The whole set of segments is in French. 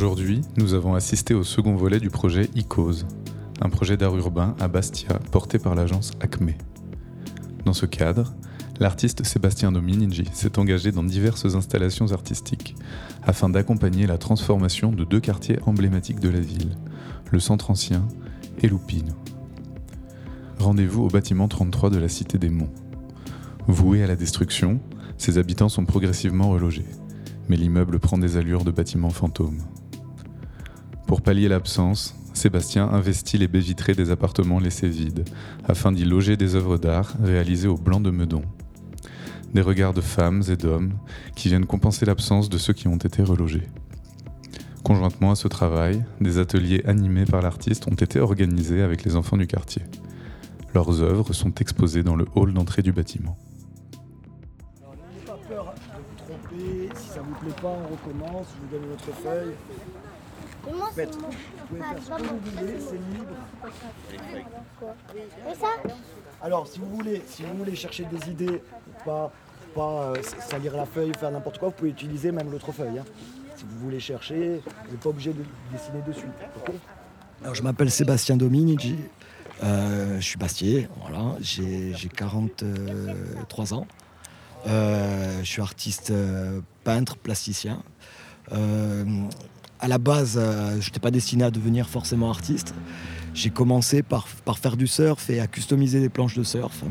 Aujourd'hui, nous avons assisté au second volet du projet ICOS, un projet d'art urbain à Bastia porté par l'agence ACME. Dans ce cadre, l'artiste Sébastien Dominici s'est engagé dans diverses installations artistiques afin d'accompagner la transformation de deux quartiers emblématiques de la ville, le centre ancien et Lupino. Rendez-vous au bâtiment 33 de la Cité des Monts. Voué à la destruction, ses habitants sont progressivement relogés, mais l'immeuble prend des allures de bâtiment fantôme. Pour pallier l'absence, Sébastien investit les baies vitrées des appartements laissés vides, afin d'y loger des œuvres d'art réalisées au blanc de Meudon. Des regards de femmes et d'hommes qui viennent compenser l'absence de ceux qui ont été relogés. Conjointement à ce travail, des ateliers animés par l'artiste ont été organisés avec les enfants du quartier. Leurs œuvres sont exposées dans le hall d'entrée du bâtiment. Pas peur de vous tromper. Si ça vous plaît pas, on recommence. Vous votre feuille. Mais moi, c'est Faites. mon. Vous pouvez Ah, faire c'est ce pas que mon. vous voulez, c'est libre. Et ça Alors, si vous voulez, si vous voulez chercher des idées, pas, pas euh, salir la feuille, faire n'importe quoi, vous pouvez utiliser même l'autre feuille. hein. Si vous voulez chercher, vous n'êtes pas obligé de dessiner dessus. ok? Alors, je m'appelle Sébastien Dominici. Euh, je suis bastier, voilà. J'ai j'ai 43 ans. Euh, je suis artiste euh, peintre, plasticien. Euh, à la base, euh, je n'étais pas destiné à devenir forcément artiste. J'ai commencé par, faire du surf et à customiser des planches de surf.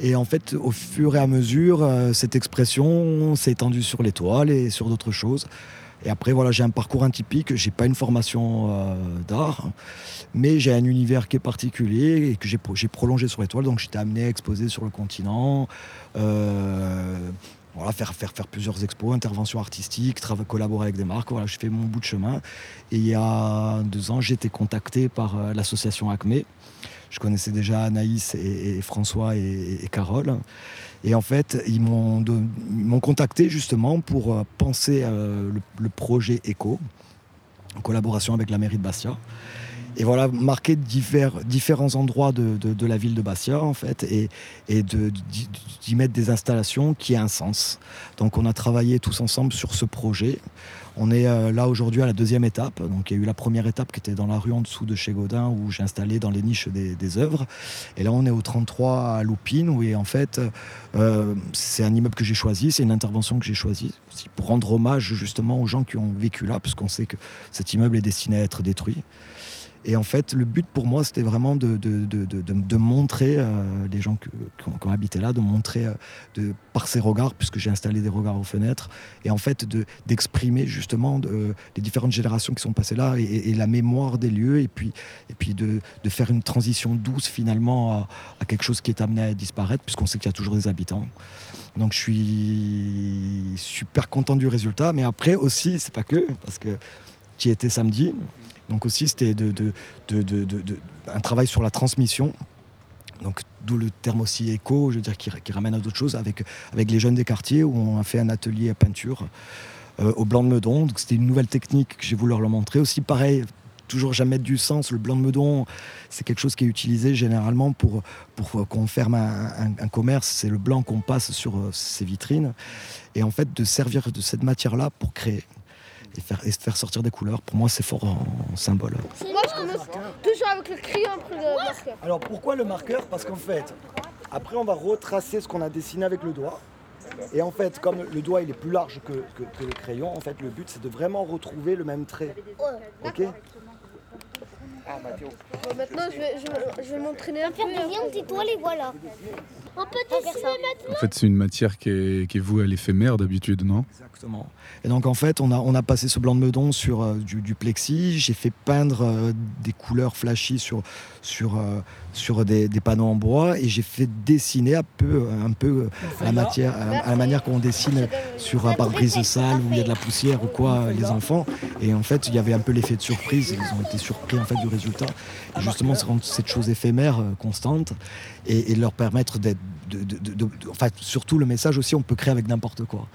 Et en fait, au fur et à mesure, euh, cette expression s'est étendue sur les toiles et sur d'autres choses. Et après, voilà, j'ai un parcours atypique. J'ai pas une formation euh, d'art, mais j'ai un univers qui est particulier et que j'ai pro- j'ai prolongé sur les toiles. Donc, j'étais amené à exposer sur le continent. Voilà, faire, faire, plusieurs expos, interventions artistiques, collaborer avec des marques. Voilà, je fais mon bout de chemin. Et il y a deux ans, j'ai été contacté par euh, l'association ACME. Je connaissais déjà Anaïs et, François et, Carole. Et en fait, ils m'ont don- ils m'ont contacté justement pour euh, penser euh, le, le projet ECO, en collaboration avec la mairie de Bastia. Et voilà, marquer différents endroits de, la ville de Bastia, en fait, et, et d'y mettre des installations qui aient un sens. Donc, on a travaillé tous ensemble sur ce projet. On est euh, là aujourd'hui à la deuxième étape. Donc, il y a eu la première étape qui était dans la rue en dessous de chez Godin, où j'ai installé dans les niches des, œuvres. Et là, on est au 33 à Loupine, où en fait, euh, c'est un immeuble que j'ai choisi, c'est une intervention que j'ai choisie, pour rendre hommage justement aux gens qui ont vécu là, puisqu'on sait que cet immeuble est destiné à être détruit. Et en fait, le but pour moi, c'était vraiment de, montrer euh, les gens qui, ont, habité là, de montrer euh, par ces regards, puisque j'ai installé des regards aux fenêtres, et en fait de- d'exprimer justement de- les différentes générations qui sont passées là et, la mémoire des lieux, et puis, de, faire une transition douce finalement à, à quelque chose qui est amené à disparaître, puisqu'on sait qu'il y a toujours des habitants. Donc je suis super content du résultat, mais après aussi, c'est pas que, parce que qui était samedi. Donc aussi, c'était de, de, de- un travail sur la transmission. Donc d'où le terme aussi éco, je veux dire, qui, ramène à d'autres choses avec, avec les jeunes des quartiers où on a fait un atelier à peinture euh, au blanc de Meudon. Donc c'était une nouvelle technique que j'ai voulu leur montrer. Aussi pareil, toujours jamais du sens. Le blanc de Meudon, c'est quelque chose qui est utilisé généralement pour, pour qu'on ferme un, un- commerce. C'est le blanc qu'on passe sur euh, ces vitrines. Et en fait, de servir de cette matière-là pour créer et faire, et faire sortir des couleurs, pour moi, c'est fort en, en symbole. Moi, je commence toujours avec le crayon après le marqueur. Alors pourquoi le marqueur? Parce qu'en fait, après on va retracer ce qu'on a dessiné avec le doigt. Et en fait, comme le doigt il est plus large que, que- que le crayon, en fait le but c'est de vraiment retrouver le même trait. Ok? Maintenant, je vais, je, je vais m'entraîner un peu. Faire des toiles et voilà. On peut dessiner maintenant. En fait, c'est une matière qui est, qui est vouée à l'éphémère d'habitude, non? Exactement. Et donc en fait, on a, on a passé ce blanc de meudon sur euh, du, du plexi. J'ai fait peindre euh, des couleurs flashy sur, sur, euh, sur des, des panneaux en bois et j'ai fait dessiner un peu, un peu euh, la matière, à, à la manière qu'on dessine sur un pare-brise sale où il y a de la poussière ou quoi, les enfants. Et en fait, il y avait un peu l'effet de surprise. Ils ont été surpris en fait du résultat. Et justement, c'est rendre cette chose éphémère, euh, constante, et, et leur permettre d'être, de, de- de- de- enfin, surtout le message aussi, on peut créer avec n'importe quoi.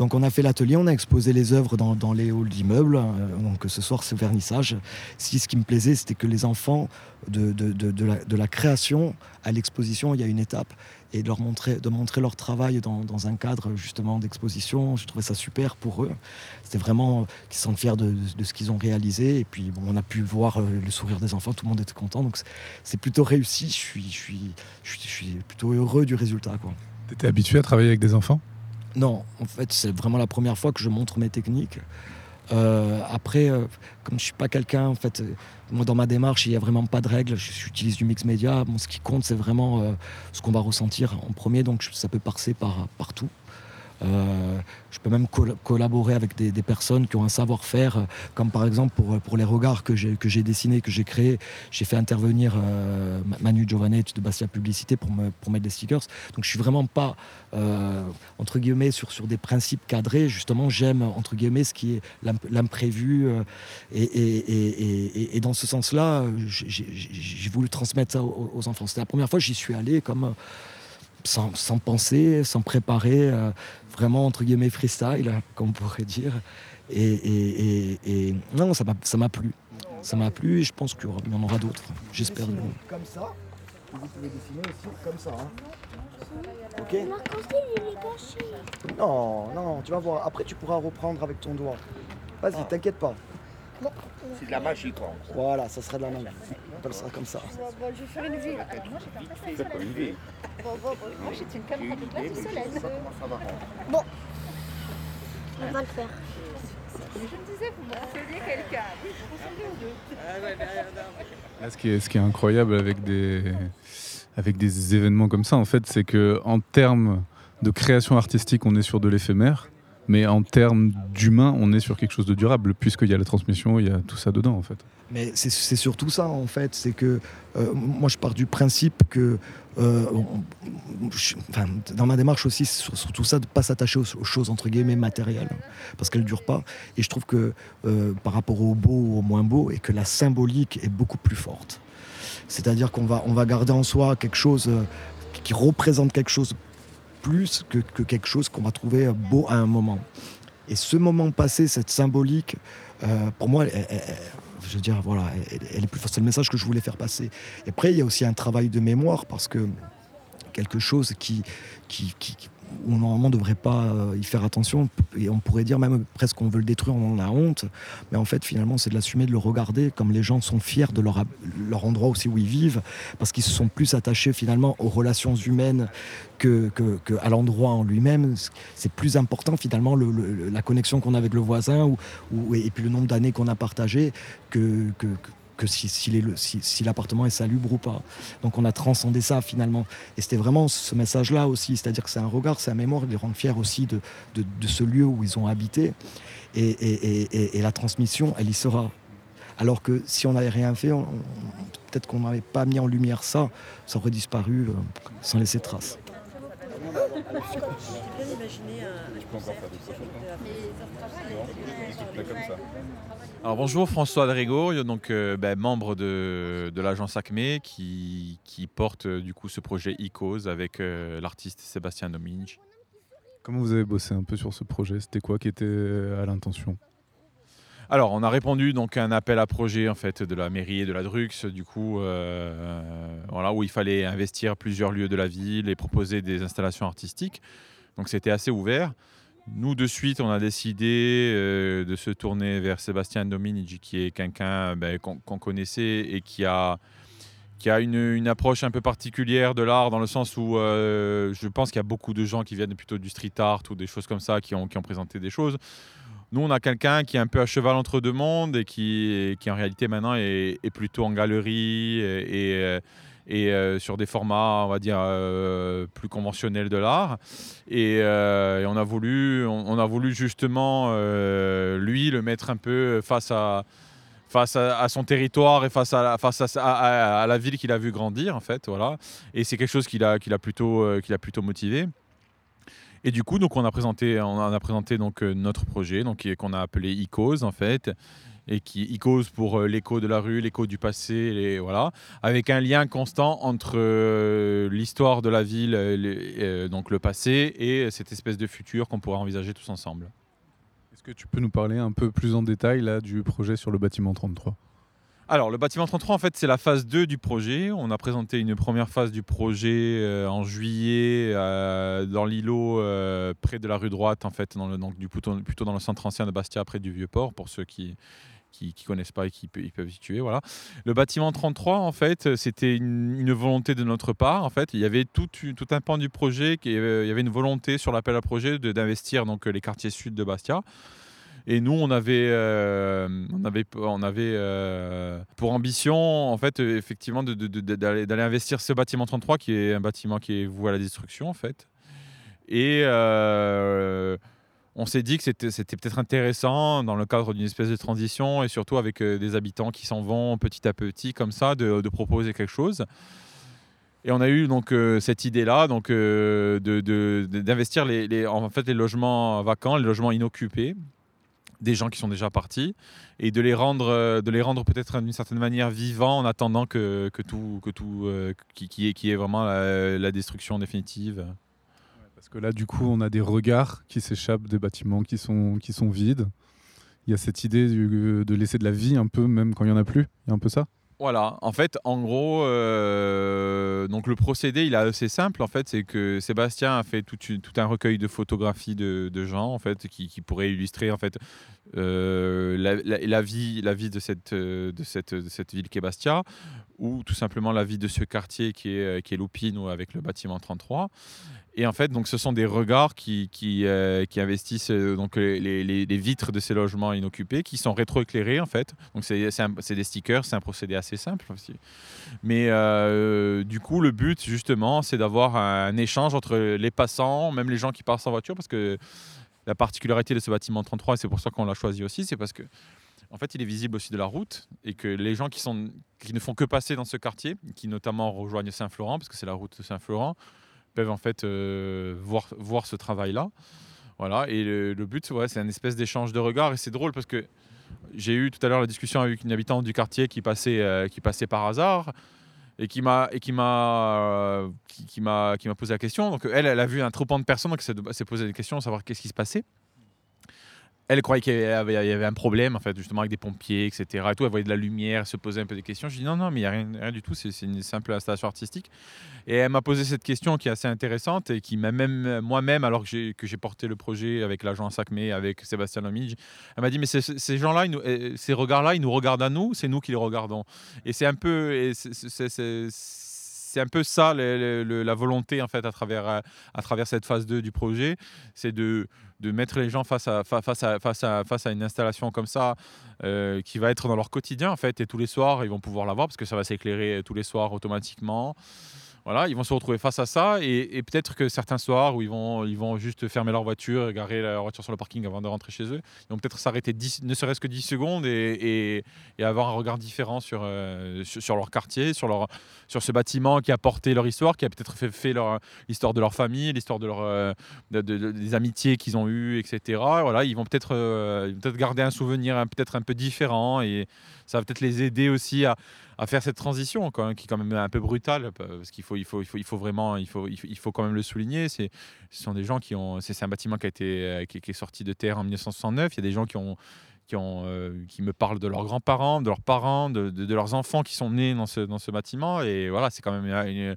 Donc on a fait l'atelier, on a exposé les œuvres dans, les halls d'immeubles. euh, donc ce soir c'est vernissage. Si ce qui me plaisait, c'était que les enfants, de, la, création à l'exposition, il y a une étape. Et de leur montrer, leur travail dans, un cadre justement d'exposition, je trouvais ça super pour eux. C'était vraiment euh, qu'ils se sentent fiers de, ce qu'ils ont réalisé. Et puis on a pu voir euh, le sourire des enfants, tout le monde était content. Donc c'est- plutôt réussi. Je suis, je, suis, plutôt heureux du résultat. Quoi. T'étais habitué à travailler avec des enfants? Non, en fait, c'est vraiment la première fois que je montre mes techniques. Euh, après, euh, comme je suis pas quelqu'un, en fait, euh, moi dans ma démarche, il y a vraiment pas de règles. J'utilise du mix média. Bon, ce qui compte, c'est vraiment ce qu'on va ressentir en premier. Donc, ça peut passer par partout. Euh, je peux même col- collaborer avec des, personnes qui ont un savoir-faire, euh, comme par exemple pour, pour les regards que j'ai dessinés, que j'ai créés. J'ai fait intervenir euh, Ma- Manu Giovanetti de Bastia Publicité pour, me, pour mettre des stickers. Donc je suis vraiment pas euh, entre guillemets sur, des principes cadrés. Justement, j'aime entre guillemets ce qui est l'imp- l'imprévu. euh, et, dans ce sens-là, euh, j'ai- voulu transmettre ça aux, aux enfants. C'était la première fois que j'y suis allé comme euh, sans, sans penser, sans préparer, euh, vraiment entre guillemets freestyle, hein, comme on pourrait dire. Et, et- et- et non, ça m'a ça m'a plu. Ça m'a plu et je pense qu'il y en aura d'autres. J'espère. Comme ça, vous pouvez dessiner aussi comme ça. Ok caché. Non, non, tu vas voir. Après, tu pourras reprendre avec ton doigt. Vas-y, t'inquiète pas. C'est de la magie, quoi. Voilà, ça sera de la main. On appelle ça comme ça. Bon, bon, je vais faire une vie. Vie. Bon, bon, bon. Moi, j'ai une caméra de place du soleil. Va On va le faire. Je me disais, vous me renseignez quelqu'un. Oui, vous ressemblez aux deux. Là, ce, qui est, ce qui est incroyable avec des, avec des événements comme ça, en fait, c'est que en termes de création artistique, on est sur de l'éphémère, mais en termes d'humain, on est sur quelque chose de durable, puisqu'il y a la transmission, il y a tout ça dedans, en fait. Mais c'est- surtout ça en fait, c'est que euh, moi je pars du principe que euh, dans ma démarche aussi, c'est sur- surtout ça de ne pas s'attacher aux, choses entre guillemets matérielles, parce qu'elles ne durent pas. Et je trouve que euh, par rapport au beau ou au moins beau, et que la symbolique est beaucoup plus forte. C'est-à-dire qu'on va, on va garder en soi quelque chose qui représente quelque chose plus que, que quelque chose qu'on va trouver beau à un moment. Et ce moment passé, cette symbolique, euh, pour moi, je veux dire, voilà, elle, est plus forte. C'est le message que je voulais faire passer. Et après, il y a aussi un travail de mémoire parce que quelque chose qui, qui- qui- où normalement on ne devrait pas euh, y faire attention, et on pourrait dire même presque qu'on veut le détruire, on en a honte, mais en fait finalement c'est de l'assumer, de le regarder, comme les gens sont fiers de leur, leur endroit aussi où ils vivent, parce qu'ils se sont plus attachés finalement aux relations humaines que, que- l'endroit en lui-même. C'est plus important finalement le- le- la connexion qu'on a avec le voisin ou- et puis le nombre d'années qu'on a partagé que, que, que- si, l'appartement est salubre ou pas. Donc on a transcendé ça finalement. Et c'était vraiment ce message-là aussi, c'est-à-dire que c'est un regard, c'est un mémoire, de les rendre fiers aussi de, ce lieu où ils ont habité. Et, la transmission, elle y sera. Alors que si on n'avait rien fait, peut-être qu'on n'avait pas mis en lumière ça, ça aurait disparu euh, sans laisser trace. Alors bonjour François Adrigo, donc euh, ben, membre de, de l'agence Acme qui, qui porte euh, du coup ce projet Icos avec euh, l'artiste Sébastien Domingue. Comment vous avez bossé un peu sur ce projet? C'était quoi qui était à l'intention? Alors on a répondu donc à un appel à projet en fait de la mairie et de la Drux du coup euh, voilà où il fallait investir plusieurs lieux de la ville et proposer des installations artistiques. Donc c'était assez ouvert. Nous, de suite, on a décidé euh, de se tourner vers Sébastien Dominici, qui est quelqu'un ben, qu'on connaissait et qui a, qui a une, approche un peu particulière de l'art, dans le sens où euh, je pense qu'il y a beaucoup de gens qui viennent plutôt du street art ou des choses comme ça, qui ont, qui ont présenté des choses. Nous, on a quelqu'un qui est un peu à cheval entre deux mondes et qui, qui en réalité maintenant est, plutôt en galerie et, et, et, euh, sur des formats, on va dire, euh, plus conventionnels de l'art. Et, euh, on, a voulu, on, a voulu justement, lui, le mettre un peu face à, face à, son territoire et face à, face à, la ville qu'il a vu grandir, en fait. Voilà. Et c'est quelque chose qui l'a a plutôt, qui l'a plutôt motivé. Et du coup, donc, on a présenté, on a présenté donc, notre projet qu'on a appelé Icos, en fait, et qui y cause pour euh, l'écho de la rue, l'écho du passé, et voilà, avec un lien constant entre euh, l'histoire de la ville, euh, les- euh, donc le passé, et cette espèce de futur qu'on pourrait envisager tous ensemble. Est-ce que tu peux nous parler un peu plus en détail là du projet sur le bâtiment 33 Alors, le bâtiment 33, en fait, c'est la phase 2 du projet. On a présenté une première phase du projet euh, en juillet euh, dans l'îlot euh, près de la rue droite, en fait, dans le, donc, du, plutôt, plutôt dans le centre ancien de Bastia, près du Vieux-Port, pour ceux qui qui, qui connaissent pas et qui peuvent situer. Voilà. Le bâtiment 33, en fait, c'était une, volonté de notre part. En fait, il y avait tout, un pan du projet, qui, euh, il y avait une volonté sur l'appel à projet d'investir donc les quartiers sud de Bastia. Et nous, on avait, euh, on avait, on avait euh, pour ambition, en fait, euh, effectivement, d'aller investir ce bâtiment 33, qui est un bâtiment qui est voué à la destruction, en fait. Et euh, on s'est dit que c'était peut-être intéressant, dans le cadre d'une espèce de transition, et surtout avec euh, des habitants qui s'en vont petit à petit, comme ça, de, proposer quelque chose. Et on a eu donc euh, cette idée-là, donc euh, d'investir les, en fait les logements vacants, les logements inoccupés, des gens qui sont déjà partis, et de les rendre, de les rendre peut-être d'une certaine manière vivants en attendant que, que tout, que tout, qui, est, qui est vraiment la destruction définitive. Que là, du coup, on a des regards qui s'échappent des bâtiments qui sont, qui sont vides. Il y a cette idée de laisser de la vie un peu, même quand il n'y en a plus. Il y a un peu ça Voilà, en fait, en gros, euh, donc le procédé, il est assez simple. En fait, c'est que Sébastien a fait tout, un recueil de photographies de, gens, en fait, qui, pourraient illustrer, en fait, euh, la, vie, de cette, euh, de cette, de ville Bastia, ou tout simplement la vie de ce quartier qui est, qui est Loupine, ou avec le bâtiment 33. Et en fait, donc, ce sont des regards qui, qui, euh, investissent euh, donc, les, vitres de ces logements inoccupés qui sont rétroéclairés en fait. Donc c'est des stickers, c'est un procédé assez simple aussi. Mais euh, du coup, le but justement, c'est d'avoir un échange entre les passants, même les gens qui passent en voiture, parce que la particularité de ce bâtiment 33, et c'est pour ça qu'on l'a choisi aussi, c'est parce que en fait, il est visible aussi de la route et que les gens qui, sont, qui ne font que passer dans ce quartier, qui notamment rejoignent Saint-Florent, parce que c'est la route de Saint-Florent, peuvent en fait euh, voir, voir ce travail-là. Voilà, et le, but, c'est un espèce d'échange de regards. Et c'est drôle parce que j'ai eu tout à l'heure la discussion avec une habitante du quartier qui passait, euh, qui passait par hasard et qui m'a et euh, qui, m'a qui m'a posé la question. Donc elle, elle a vu un troupant de personnes, donc elle s'est posé des questions, savoir qu'est-ce qui se passait. Elle croyait qu'il y avait, un problème, en fait, justement, avec des pompiers, etc. Et tout. Elle voyait de la lumière, elle se posait un peu des questions. Je dis non, non, mais il n'y a rien, du tout, c'est une simple installation artistique. Et elle m'a posé cette question qui est assez intéressante et qui m'a même, moi-même, alors que j'ai porté le projet avec l'agence ACME, avec Sébastien Lomige, elle m'a dit, mais ces- gens-là, euh, ces regards-là, ils nous regardent à nous, c'est nous qui les regardons? Et c'est un peu, c'est un peu ça la volonté en fait à travers, euh, cette phase 2 du projet, c'est de, mettre les gens face à, fa- face à, une installation comme ça euh, qui va être dans leur quotidien en fait et tous les soirs ils vont pouvoir la voir parce que ça va s'éclairer tous les soirs automatiquement. Voilà, ils vont se retrouver face à ça et, peut-être que certains soirs où ils vont, ils vont juste fermer leur voiture garer leur voiture sur le parking avant de rentrer chez eux, ils vont peut-être s'arrêter 10 ne serait-ce que 10 secondes et, avoir un regard différent sur, euh, sur, sur leur quartier, sur, leur, sur ce bâtiment qui a porté leur histoire, qui a peut-être fait, l'histoire de leur famille, l'histoire de euh, de- de- de- des amitiés qu'ils ont eues, etc. Voilà, ils vont peut-être euh, ils vont peut-être garder un souvenir un- peut-être un peu différent et ça va peut-être les aider aussi à, faire cette transition quand même, qui est quand même un peu brutale parce qu'il faut, il faut, il faut, il faut vraiment, il faut, il faut, quand même le souligner. C'est, ce sont des gens qui ont, c'est, un bâtiment qui a été, euh, qui, est sorti de terre en 1969. Il y a des gens qui ont, euh, qui me parlent de leurs grands-parents, de leurs parents, de, leurs enfants qui sont nés dans ce, bâtiment. Et voilà, c'est quand même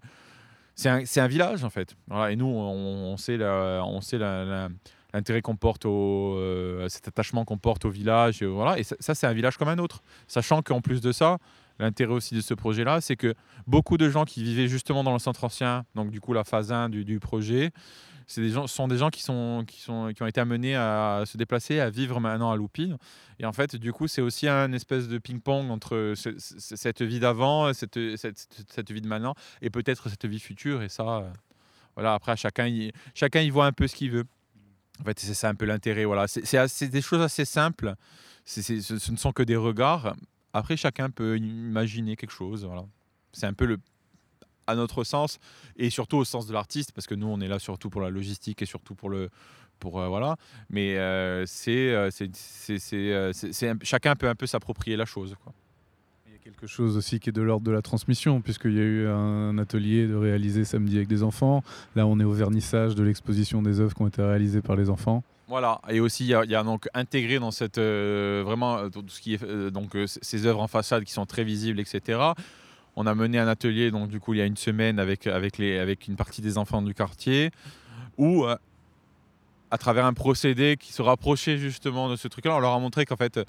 c'est un, village en fait. Voilà, et nous, on, sait, on sait la- l'intérêt qu'on porte au, euh, cet attachement qu'on porte au village. et voilà, et ça, c'est un village comme un autre. Sachant qu'en plus de ça, l'intérêt aussi de ce projet-là, c'est que beaucoup de gens qui vivaient justement dans le centre ancien, donc du coup la phase 1 du, du projet, c'est des gens, sont des gens qui, sont, qui, sont, qui ont été amenés à se déplacer, à vivre maintenant à Loupine. Et en fait, du coup, c'est aussi un espèce de ping-pong entre ce- ce- cette vie d'avant, cette, cette, cette vie de maintenant, et peut-être cette vie future. Et ça, euh, voilà, après, chacun chacun y voit un peu ce qu'il veut. En fait, c'est ça un peu l'intérêt. Voilà. C'est des choses assez simples. Ce, ne sont que des regards. Après, chacun peut imaginer quelque chose. Voilà. C'est un peu le à notre sens et surtout au sens de l'artiste parce que nous on est là surtout pour la logistique et surtout pour le pour euh, voilà. Mais euh, c'est, euh, chacun peut un peu s'approprier la chose. Quoi. Quelque chose aussi qui est de l'ordre de la transmission, puisqu'il y a eu un atelier de réaliser samedi avec des enfants. Là, on est au vernissage de l'exposition des œuvres qui ont été réalisées par les enfants. Voilà, et aussi il y, a- donc intégré dans cette euh, vraiment euh, tout ce qui est euh, donc ces œuvres en façade qui sont très visibles, etc. On a mené un atelier donc du coup il y a une semaine avec avec les avec une partie des enfants du quartier où à travers un procédé qui se rapprochait justement de ce truc-là, on leur a montré qu'en fait,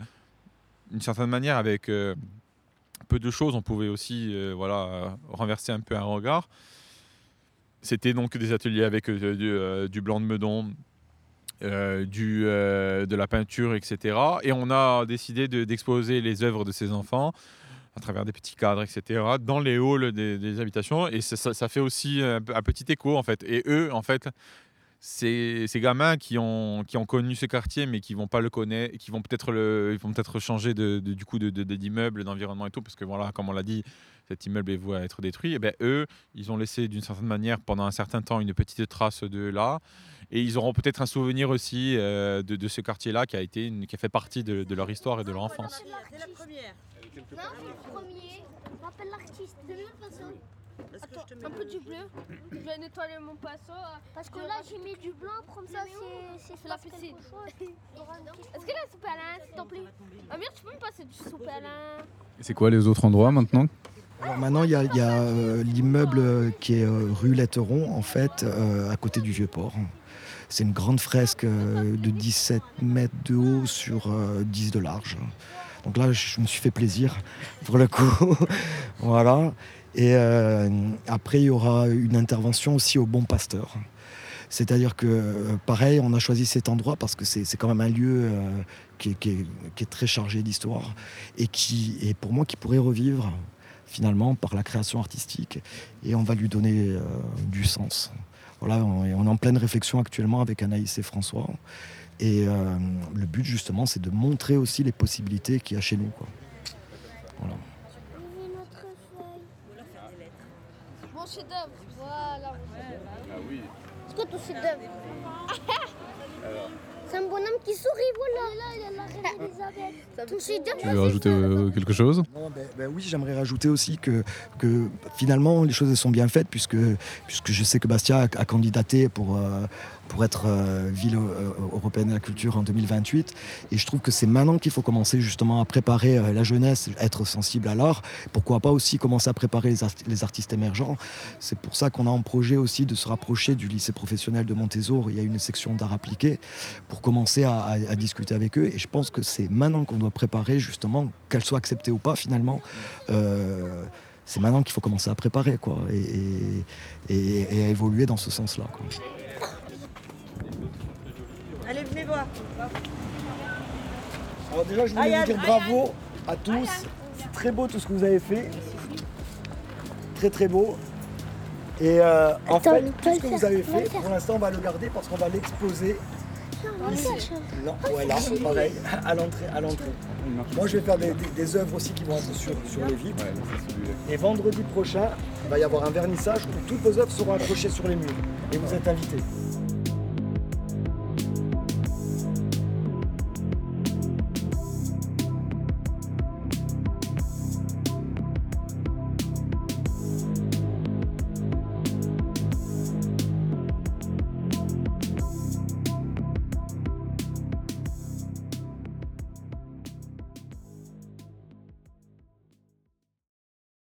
d'une certaine manière, avec peu de choses, on pouvait aussi euh, voilà euh, renverser un peu un regard. C'était donc des ateliers avec euh, du, blanc de meudon, du, de la peinture, etc. Et on a décidé de- d'exposer les œuvres de ces enfants à travers des petits cadres, etc., dans les halls des, habitations. Et ça, fait aussi un, un petit écho, en fait. Et eux, en fait, ces, ces gamins qui ont, qui ont connu ce quartier, mais qui vont pas le connaître, qui vont peut-être le, ils vont peut-être changer de, de- du coup de, de- de- d'immeuble, d'environnement et tout, parce que voilà, comme on l'a dit, cet immeuble est voué à être détruit. Et ben eux, ils ont laissé d'une certaine manière pendant un certain temps une petite trace de là, et ils auront peut-être un souvenir aussi euh, de, de ce quartier-là qui a été, une- qui a fait partie de, de leur histoire et de leur enfance. C'est la première. Non, c'est le premier. M'appelle l'artiste. C'est mieux le pinceau. Mets Un peu du bleu. Je vais nettoyer mon pinceau. Parce que là, j'ai mis du blanc, comme ça, c'est la piscine. Est-ce que la soupe à l'in, s'il te plaît Amir, tu peux me passer du soupe à l'in Et c'est quoi les autres endroits maintenant? Alors maintenant, il y a, euh, l'immeuble euh, qui est euh, rue Letteron, en fait, euh, à côté du Vieux-Port. C'est une grande fresque euh, de 17 mètres de haut sur euh, 10 de large. Donc là, je me suis fait plaisir, pour le coup. voilà. Et euh, après, il y aura une intervention aussi au Bon Pasteur. C'est-à-dire que, euh, pareil, on a choisi cet endroit parce que c'est quand même un lieu euh, qui, est, très chargé d'histoire et qui, et pour moi, qui pourrait revivre finalement par la création artistique et on va lui donner du sens. Voilà, on, est en pleine réflexion actuellement avec Anaïs et François. Et le but justement, c'est de montrer aussi les possibilités qu'il y a chez nous. Voilà. Mon chef-d'œuvre. Voilà. C'est quoi ton chef-d'œuvre C'est un bonhomme qui sourit, voilà. Là, il a la reine Elisabeth. Ton chef-d'œuvre, Tu veux rajouter euh, quelque chose? Non, ben- ben oui, j'aimerais rajouter aussi que, que finalement les choses sont bien faites puisque, puisque je sais que Bastia a, a candidaté pour, euh, pour être euh, ville euh, européenne de la culture en 2028 et je trouve que c'est maintenant qu'il faut commencer justement à préparer euh, la jeunesse, être sensible à l'art. Pourquoi pas aussi commencer à préparer les, art- les artistes émergents. C'est pour ça qu'on a en projet aussi de se rapprocher du lycée professionnel de Montésor. Il y a une section d'art appliqué pour commencer à, discuter avec eux et je pense que c'est maintenant qu'on doit préparer justement qu'elle soit acceptée ou pas finalement. Euh, c'est maintenant qu'il faut commencer à préparer quoi, et à évoluer dans ce sens-là. Alors déjà, je voulais vous dire bravo à tous. C'est très beau tout ce que vous avez fait. Très très beau. Et euh, en Attends, fait, tout ce que vous avez fait, pour l'instant, on va le garder parce qu'on va l'exposer ici. Non, ouais, là, pareil, à l'entrée, à l'entrée. Moi, je vais faire des, des- des œuvres aussi qui vont être sur, sur les vitres. Et vendredi prochain, il va y avoir un vernissage où toutes vos œuvres seront accrochées sur les murs. Et vous êtes invités.